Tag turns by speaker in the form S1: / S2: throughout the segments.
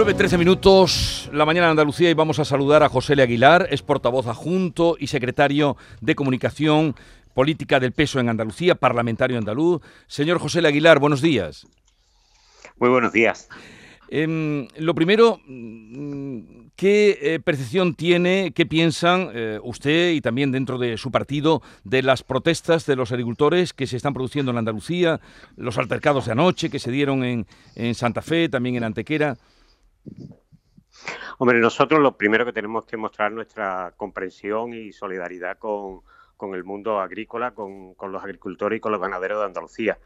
S1: 9.13 minutos, la mañana en Andalucía y vamos a saludar a José Le Aguilar, es portavoz adjunto y secretario de Comunicación Política del Peso en Andalucía, parlamentario andaluz. Señor José Le Aguilar, buenos días.
S2: Muy buenos días.
S1: Em, lo primero, ¿qué eh, percepción tiene, qué piensan eh, usted y también dentro de su partido de las protestas de los agricultores que se están produciendo en Andalucía, los altercados de anoche que se dieron en, en Santa Fe, también en Antequera?
S2: Hombre, nosotros lo primero que tenemos que mostrar nuestra comprensión y solidaridad con, con el mundo agrícola, con, con, los agricultores y con los ganaderos de Andalucía.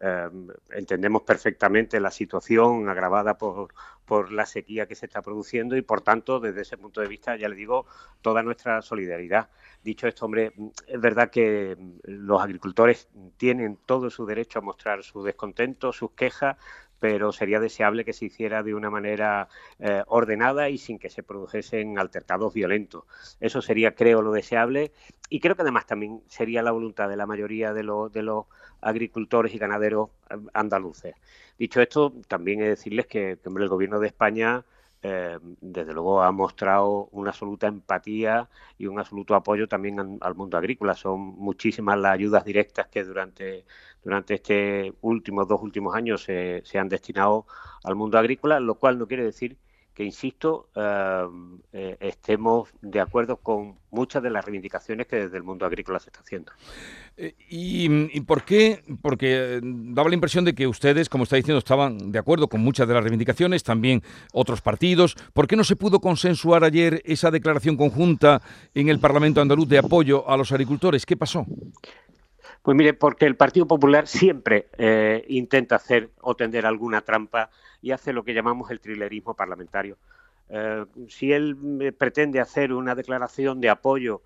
S2: Eh, entendemos perfectamente la situación agravada por, por, la sequía que se está produciendo y, por tanto, desde ese punto de vista, ya le digo, toda nuestra solidaridad. Dicho esto, hombre, es verdad que los agricultores tienen todo su derecho a mostrar su descontento, sus quejas, pero sería deseable que se hiciera de una manera eh, ordenada y sin que se produjesen altercados violentos. Eso sería, creo, lo deseable y creo que además también sería la voluntad de la mayoría de, de los agricultores y ganaderos eh, andaluces. Dicho esto, también he de decirles que, que el Gobierno de España eh, desde luego ha mostrado una absoluta empatía y un absoluto apoyo también al mundo agrícola. Son muchísimas las ayudas directas que durante, durante este últimos dos últimos años se, se han destinado al mundo agrícola, lo cual no quiere decir insisto, eh, eh, estemos de acuerdo con muchas de las reivindicaciones que desde el mundo agrícola se está haciendo.
S1: Eh, ¿Y, por qué? Porque daba la impresión de que ustedes, como está diciendo, estaban de acuerdo con muchas de las reivindicaciones, también otros partidos. ¿Por qué no se pudo consensuar ayer esa declaración conjunta en el Parlamento andaluz de apoyo a los agricultores? ¿Qué pasó?
S2: Pues mire, porque el Partido Popular siempre eh, intenta hacer o tender alguna trampa y hace lo que llamamos el trilerismo parlamentario. Eh, si él eh, pretende hacer una declaración de apoyo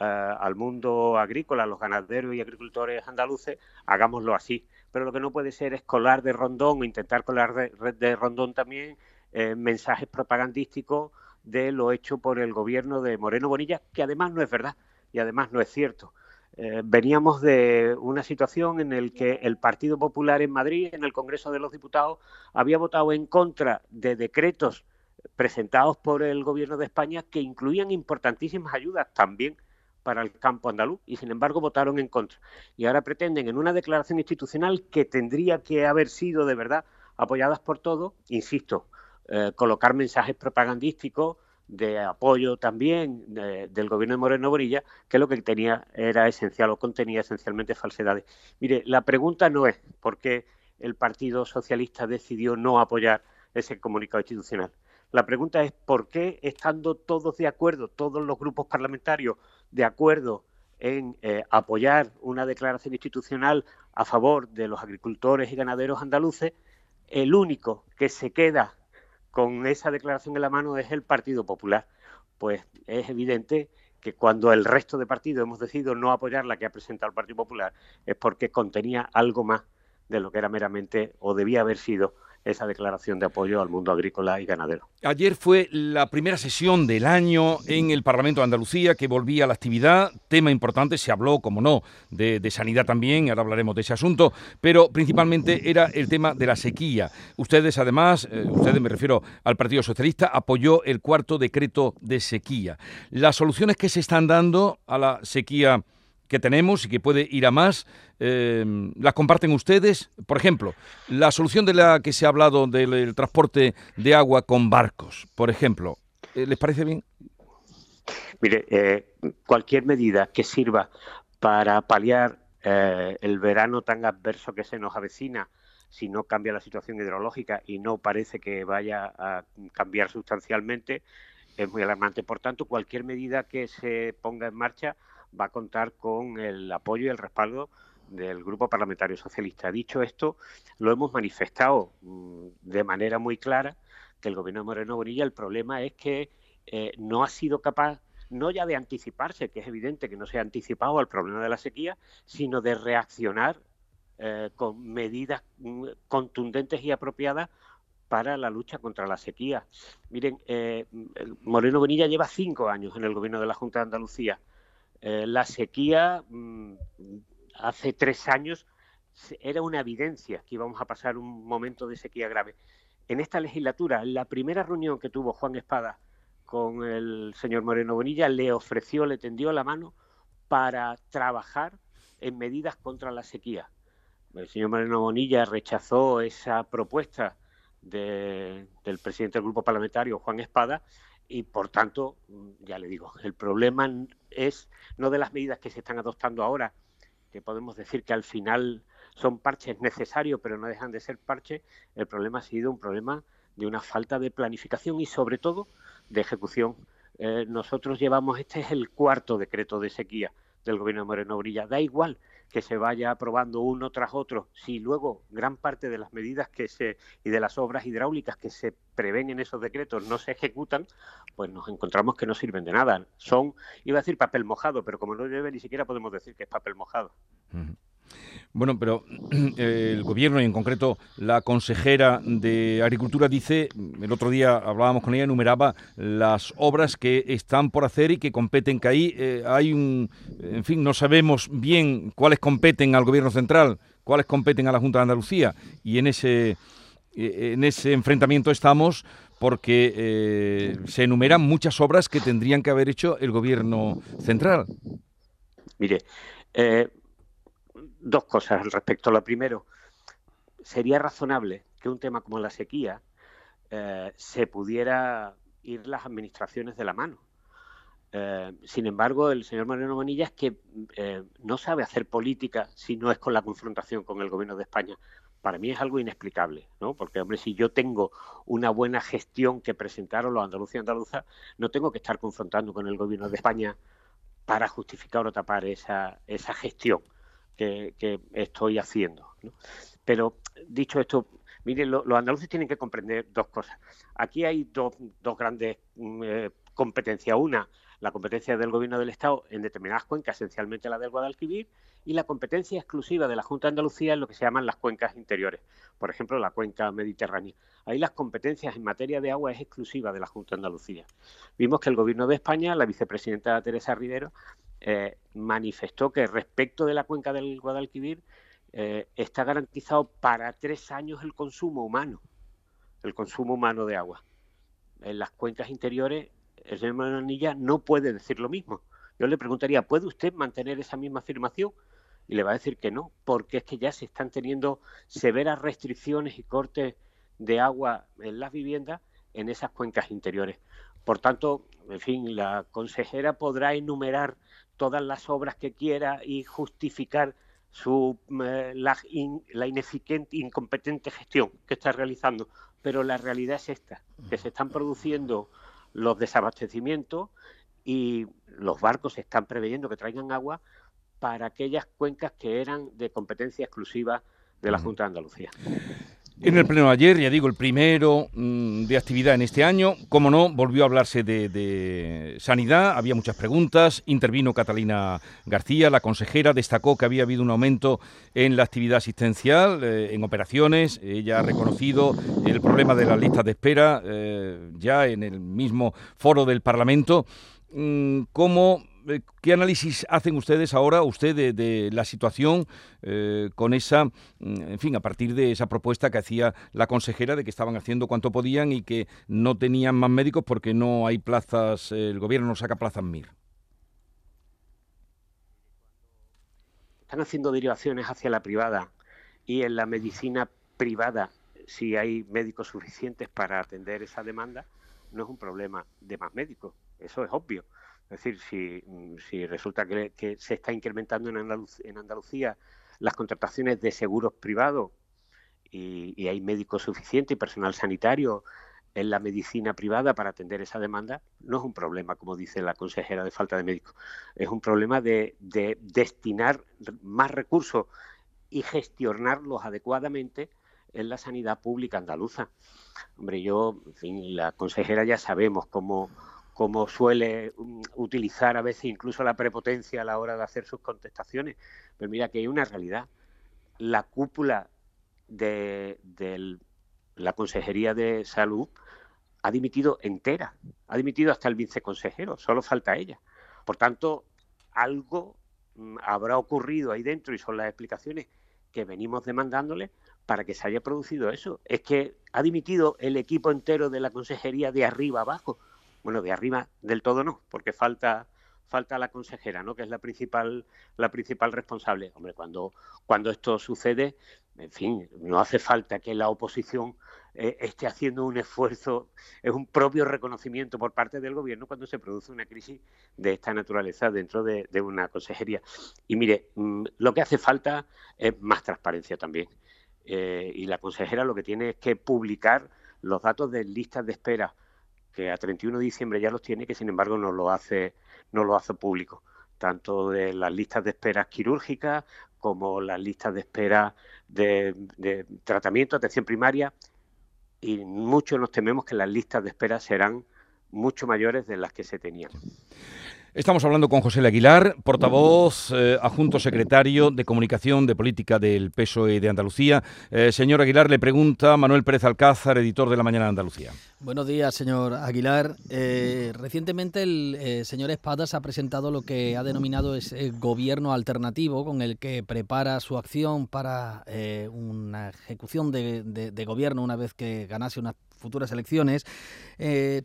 S2: eh, al mundo agrícola, a los ganaderos y agricultores andaluces, hagámoslo así. Pero lo que no puede ser es colar de rondón o intentar colar de, de rondón también mensajes propagandísticos de lo hecho por el gobierno de Moreno Bonilla, que además no es verdad y además no es cierto. Eh, veníamos de una situación en la que el Partido Popular en Madrid, en el Congreso de los Diputados, había votado en contra de decretos presentados por el Gobierno de España que incluían importantísimas ayudas también para el campo andaluz y sin embargo votaron en contra. Y ahora pretenden en una declaración institucional que tendría que haber sido de verdad apoyadas por todos, insisto, eh, colocar mensajes propagandísticos de apoyo también de, del gobierno de Moreno Borilla, que lo que tenía era esencial o contenía esencialmente falsedades. Mire, la pregunta no es por qué el Partido Socialista decidió no apoyar ese comunicado institucional. La pregunta es por qué, estando todos de acuerdo, todos los grupos parlamentarios de acuerdo en eh, apoyar una declaración institucional a favor de los agricultores y ganaderos andaluces, el único que se queda con esa declaración en la mano es el Partido Popular. Pues es evidente que cuando el resto de partidos hemos decidido no apoyar la que ha presentado el Partido Popular es porque contenía algo más de lo que era meramente o debía haber sido esa declaración de apoyo al mundo agrícola y ganadero.
S1: Ayer fue la primera sesión del año en el Parlamento de Andalucía que volvía a la actividad, tema importante, se habló, como no, de, sanidad también, ahora hablaremos de ese asunto, pero principalmente era el tema de la sequía. Ustedes además, eh, ustedes me refiero al Partido Socialista, apoyó el cuarto decreto de sequía. Las soluciones que se están dando a la sequía que tenemos y que puede ir a más, eh, ¿las comparten ustedes? Por ejemplo, la solución de la que se ha hablado del, del transporte de agua con barcos, por ejemplo, eh, ¿les parece bien?
S2: Mire, eh, cualquier medida que sirva para paliar eh, el verano tan adverso que se nos avecina, si no cambia la situación hidrológica y no parece que vaya a cambiar sustancialmente, es muy alarmante. Por tanto, cualquier medida que se ponga en marcha va a contar con el apoyo y el respaldo del Grupo Parlamentario Socialista. Dicho esto, lo hemos manifestado mmm, de manera muy clara que el gobierno de Moreno Bonilla, el problema es que eh, no ha sido capaz no ya de anticiparse, que es evidente que no se ha anticipado al problema de la sequía, sino de reaccionar eh, con medidas mm, contundentes y apropiadas para la lucha contra la sequía. Miren, eh, Moreno Bonilla lleva cinco años en el gobierno de la Junta de Andalucía. Eh, la sequía mmm, hace tres años era una evidencia que íbamos a pasar un momento de sequía grave. en esta legislatura, la primera reunión que tuvo Juan Espada con el señor Moreno Bonilla, le ofreció, le tendió la mano para trabajar en medidas contra la sequía. El señor Moreno Bonilla rechazó esa propuesta del presidente del grupo parlamentario, Juan Espada, y por tanto, ya le digo, el problema es no de las medidas que se están adoptando ahora, que podemos decir que al final son parches necesarios, pero no dejan de ser parches, el problema ha sido un problema de una falta de planificación y sobre todo de ejecución. Eh, nosotros llevamos, este es el cuarto decreto de sequía del gobierno de Moreno Brilla. Da igual que se vaya aprobando uno tras otro, si luego gran parte de las medidas que se y de las obras hidráulicas que se prevén en esos decretos no se ejecutan, pues nos encontramos que no sirven de nada. Son, iba a decir papel mojado, pero como no llueve ni siquiera podemos decir que es papel mojado.
S1: Bueno, pero eh, el gobierno y en concreto la consejera de Agricultura dice, el otro día hablábamos con ella, enumeraba las obras que están por hacer y que competen, que ahí eh, hay un, en fin, no sabemos bien cuáles competen al gobierno central, cuáles competen a la Junta de Andalucía y en ese, eh, en ese enfrentamiento estamos porque se enumeran muchas obras que tendrían que haber hecho el gobierno central.
S2: Mire, dos cosas al respecto. Lo primero, sería razonable que un tema como la sequía eh, se pudiera ir las administraciones de la mano. Eh, sin embargo, el señor Mariano Manilla es que eh, no sabe hacer política si no es con la confrontación con el gobierno de España. Para mí es algo inexplicable, ¿no? Porque, hombre, si yo tengo una buena gestión que presentaron los andaluces y andaluzas, no tengo que estar confrontando con el gobierno de España para justificar o tapar esa, esa gestión que, estoy haciendo. Pero dicho esto, miren, los andaluces tienen que comprender dos cosas. Aquí hay dos, dos grandes mm, eh, competencias. Una, la competencia del gobierno del Estado en determinadas cuencas, esencialmente la del Guadalquivir, y la competencia exclusiva de la Junta de Andalucía en lo que se llaman las cuencas interiores, por ejemplo, la cuenca mediterránea. Ahí las competencias en materia de agua es exclusiva de la Junta de Andalucía. Vimos que el gobierno de España, la vicepresidenta Teresa Rivero, eh, manifestó que respecto de la cuenca del Guadalquivir eh, está garantizado para tres años el consumo humano, el consumo humano de agua. En las cuencas interiores, el señor Manilla no puede decir lo mismo. Yo le preguntaría, ¿puede usted mantener esa misma afirmación? Y le va a decir que no, porque es que ya se están teniendo severas restricciones y cortes de agua en las viviendas en esas cuencas interiores. Por tanto, en fin, la consejera podrá enumerar todas las obras que quiera y justificar su, eh, la, la ineficiente, incompetente gestión que está realizando. Pero la realidad es esta, que se están produciendo los desabastecimientos y los barcos se están preveyendo que traigan agua para aquellas cuencas que eran de competencia exclusiva de la Junta de Andalucía.
S1: En el pleno ayer, ya digo, el primero mm, de actividad en este año, como no, volvió a hablarse de, sanidad, había muchas preguntas, intervino Catalina García, la consejera, destacó que había habido un aumento en la actividad asistencial, eh, en operaciones, ella ha reconocido el problema de las listas de espera eh, ya en el mismo foro del Parlamento. Mm, ¿Cómo ¿Qué análisis hacen ustedes ahora, usted, de, la situación eh, con esa, mm, en fin, a partir de esa propuesta que hacía la consejera de que estaban haciendo cuanto podían y que no tenían más médicos porque no hay plazas, el gobierno no saca plazas MIR?
S2: Están haciendo derivaciones hacia la privada y en la medicina privada, si hay médicos suficientes para atender esa demanda, no es un problema de más médicos, eso es obvio es decir, si, mm, resulta que, se está incrementando en, Andalucía las contrataciones de seguros privados y, hay médicos suficientes y personal sanitario en la medicina privada para atender esa demanda, no es un problema, como dice la consejera, de falta de médicos. Es un problema de, destinar más recursos y gestionarlos adecuadamente en la sanidad pública andaluza. Hombre, yo, en fin, la consejera ya sabemos cómo como suele mm, utilizar a veces incluso la prepotencia a la hora de hacer sus contestaciones. Pero mira que hay una realidad. La cúpula de, la Consejería de Salud ha dimitido entera, ha dimitido hasta el viceconsejero, solo falta ella. Por tanto, algo mm, habrá ocurrido ahí dentro y son las explicaciones que venimos demandándole para que se haya producido eso. Es que ha dimitido el equipo entero de la consejería de arriba abajo. Bueno, de arriba del todo no, porque falta falta la consejera, ¿no? Que es la principal la principal responsable. Hombre, cuando cuando esto sucede, en fin, no hace falta que la oposición eh, esté haciendo un esfuerzo, es un propio reconocimiento por parte del gobierno cuando se produce una crisis de esta naturaleza dentro de, una consejería. Y mire, mm, lo que hace falta es más transparencia también. Eh, y la consejera lo que tiene es que publicar los datos de listas de espera, que a 31 de diciembre ya los tiene, que sin embargo no lo hace, no lo hace público, tanto de las listas de espera quirúrgicas como las listas de espera de, de tratamiento, atención primaria, y muchos nos tememos que las listas de espera serán mucho mayores de las que se tenían.
S1: Estamos hablando con José Aguilar, portavoz eh, adjunto secretario de Comunicación de Política del PSOE de Andalucía. Eh, señor Aguilar, le pregunta Manuel Pérez Alcázar, editor de La Mañana de Andalucía.
S3: Buenos días, señor Aguilar. Eh, recientemente el señor Espadas ha presentado lo que ha denominado ese gobierno alternativo con el que prepara su acción para una ejecución de, gobierno una vez que ganase unas futuras elecciones.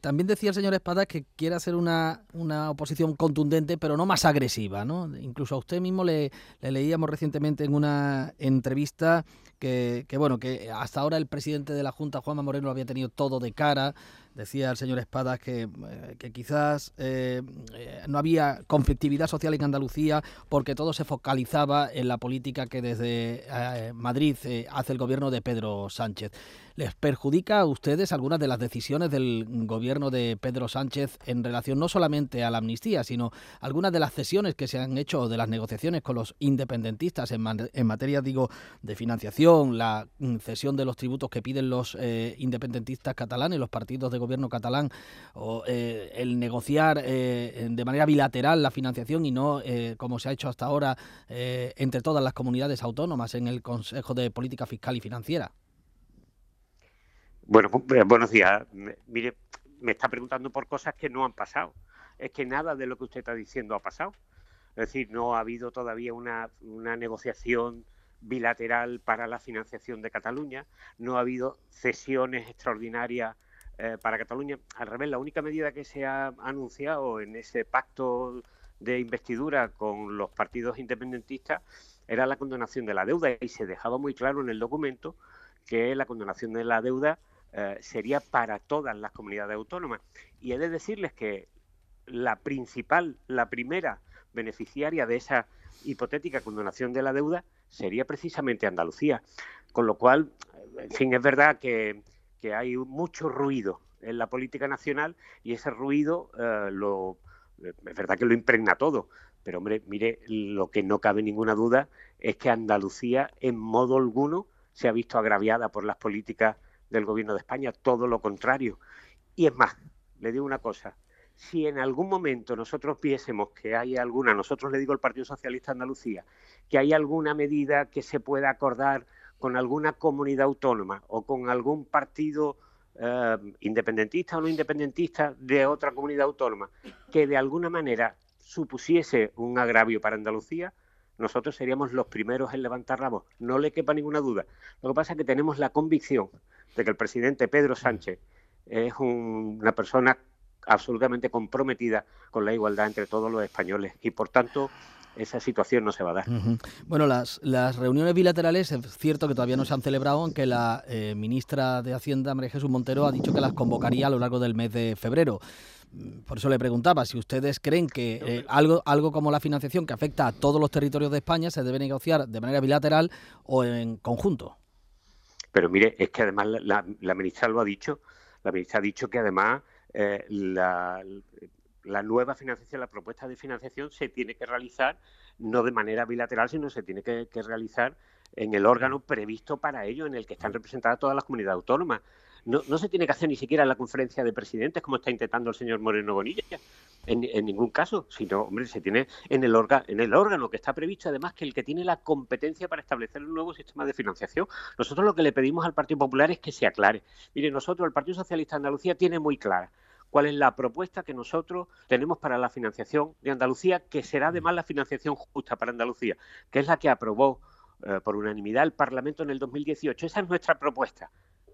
S3: También decía el señor Espadas que quiere hacer una, una oposición contundente, pero no más agresiva. ¿no? Incluso a usted mismo le, leíamos recientemente en una entrevista que, que, bueno, que hasta ahora el presidente de la Junta, Juanma Moreno, lo había tenido todo de cara, Decía el señor Espadas que, eh, quizás eh, eh, no había conflictividad social en Andalucía porque todo se focalizaba en la política que desde Madrid hace el gobierno de Pedro Sánchez. ¿Les perjudica a ustedes algunas de las decisiones del gobierno de Pedro Sánchez en relación no solamente a la amnistía, sino algunas de las cesiones que se han hecho de las negociaciones con los independentistas en, materia, digo, de financiación, la mm, cesión de los tributos que piden los independentistas catalanes, los partidos de gobierno catalán o eh, el negociar eh, de manera bilateral la financiación y no eh, como se ha hecho hasta ahora entre todas las comunidades autónomas en el Consejo de Política Fiscal y Financiera.
S2: Bueno, buenos días. Mire, me está preguntando por cosas que no han pasado. Es que nada de lo que usted está diciendo ha pasado. Es decir, no ha habido todavía una, una negociación bilateral para la financiación de Cataluña, no ha habido cesiones extraordinarias eh, para Cataluña. Al revés, la única medida que se ha anunciado en ese pacto de investidura con los partidos independentistas era la condonación de la deuda y se dejaba muy claro en el documento que la condonación de la deuda eh, sería para todas las comunidades autónomas. Y he de decirles que la principal, la primera beneficiaria de esa hipotética condonación de la deuda sería precisamente Andalucía. Con lo cual, en fin, es verdad que hay mucho ruido en la política nacional y ese ruido eh, es verdad que lo impregna todo. Pero hombre, mire, lo que no cabe ninguna duda es que Andalucía en modo alguno se ha visto agraviada por las políticas del gobierno de España, todo lo contrario. Y es más, le digo una cosa, si en algún momento nosotros viésemos que hay alguna, nosotros le digo al Partido Socialista de Andalucía, que hay alguna medida que se pueda acordar con alguna comunidad autónoma o con algún partido eh, independentista o no independentista de otra comunidad autónoma que de alguna manera supusiese un agravio para Andalucía, nosotros seríamos los primeros en levantar la voz. No le quepa ninguna duda. Lo que pasa es que tenemos la convicción de que el presidente Pedro Sánchez es una persona absolutamente comprometida con la igualdad entre todos los españoles y por tanto esa situación no se va a dar.
S3: Bueno, las, las reuniones bilaterales es cierto que todavía no se han celebrado, aunque la eh, ministra de Hacienda, María Jesús Montero, ha dicho que las convocaría a lo largo del mes de febrero. Mm, por eso le preguntaba si ustedes creen que eh, algo, algo como la financiación que afecta a todos los territorios de España se debe negociar de manera bilateral o en conjunto.
S2: Pero mire, es que además la, la ministra lo ha dicho, la ministra ha dicho que además eh, la, la nueva financiación, la propuesta de financiación se tiene que realizar no de manera bilateral, sino se tiene que, realizar en el órgano previsto para ello, en el que están representadas todas las comunidades autónomas. No, se tiene que hacer ni siquiera en la conferencia de presidentes, como está intentando el señor Moreno Bonilla, en, en ningún caso, sino, hombre, se tiene en el, en el órgano que está previsto, además, que el que tiene la competencia para establecer un nuevo sistema de financiación. Nosotros lo que le pedimos al Partido Popular es que se aclare. Mire, nosotros, el Partido Socialista de Andalucía, tiene muy clara cuál es la propuesta que nosotros tenemos para la financiación de Andalucía, que será además la financiación justa para Andalucía, que es la que aprobó eh, por unanimidad el Parlamento en el 2018. Esa es nuestra propuesta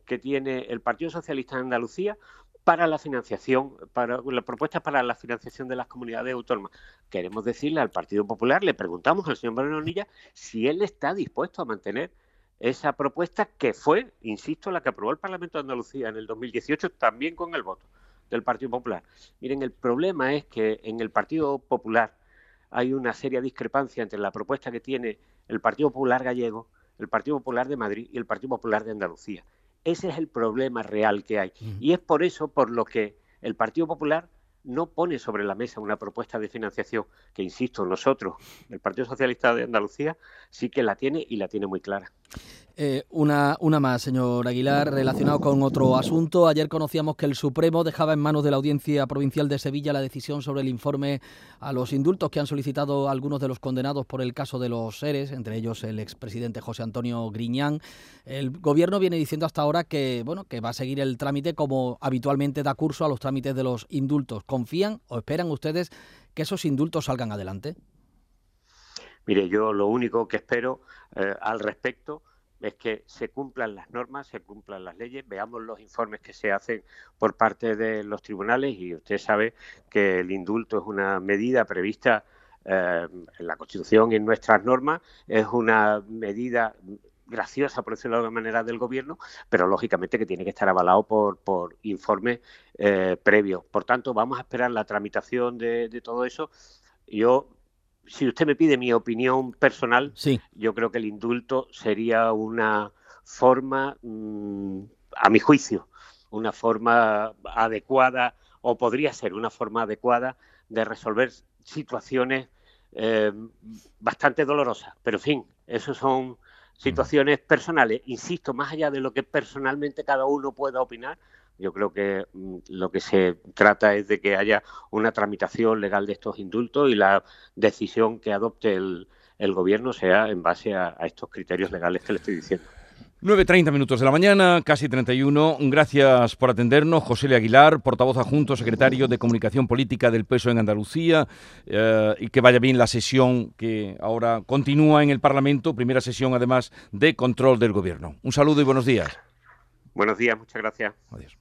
S2: que tiene el Partido Socialista de Andalucía para la financiación, para la propuesta para la financiación de las comunidades autónomas. Queremos decirle al Partido Popular, le preguntamos al señor Moreno Nilla si él está dispuesto a mantener esa propuesta que fue, insisto, la que aprobó el Parlamento de Andalucía en el 2018, también con el voto del Partido Popular. Miren, el problema es que en el Partido Popular hay una seria discrepancia entre la propuesta que tiene el Partido Popular gallego, el Partido Popular de Madrid y el Partido Popular de Andalucía. Ese es el problema real que hay. Y es por eso por lo que el Partido Popular no pone sobre la mesa una propuesta de financiación que, insisto, nosotros, el Partido Socialista de Andalucía, sí que la tiene y la tiene muy clara.
S3: Eh, una, una más, señor Aguilar, relacionado con otro asunto. Ayer conocíamos que el Supremo dejaba en manos de la Audiencia Provincial de Sevilla la decisión sobre el informe a los indultos que han solicitado algunos de los condenados por el caso de los seres, entre ellos el expresidente José Antonio Griñán. El gobierno viene diciendo hasta ahora que, bueno, que va a seguir el trámite como habitualmente da curso a los trámites de los indultos. ¿Confían o esperan ustedes que esos indultos salgan adelante?
S2: Mire, yo lo único que espero eh, al respecto es que se cumplan las normas, se cumplan las leyes, veamos los informes que se hacen por parte de los tribunales y usted sabe que el indulto es una medida prevista eh, en la Constitución y en nuestras normas, es una medida graciosa, por decirlo de alguna manera, del gobierno, pero lógicamente que tiene que estar avalado por, por informes eh, previos. Por tanto, vamos a esperar la tramitación de, de todo eso. Yo si usted me pide mi opinión personal, yo creo que el indulto sería una forma, mm, a mi juicio, una forma adecuada o podría ser una forma adecuada de resolver situaciones eh, bastante dolorosas. Pero, en fin, eso son situaciones personales. Insisto, más allá de lo que personalmente cada uno pueda opinar, yo creo que mm, lo que se trata es de que haya una tramitación legal de estos indultos y la decisión que adopte el, gobierno sea en base a, estos criterios legales que le estoy diciendo.
S1: 9.30 minutos de la mañana, casi 31. Gracias por atendernos. José Le Aguilar, portavoz adjunto, secretario de Comunicación Política del PSOE en Andalucía. Eh, y que vaya bien la sesión que ahora continúa en el Parlamento, primera sesión además de control del Gobierno. Un saludo y buenos días.
S2: Buenos días, muchas gracias.
S1: Adiós.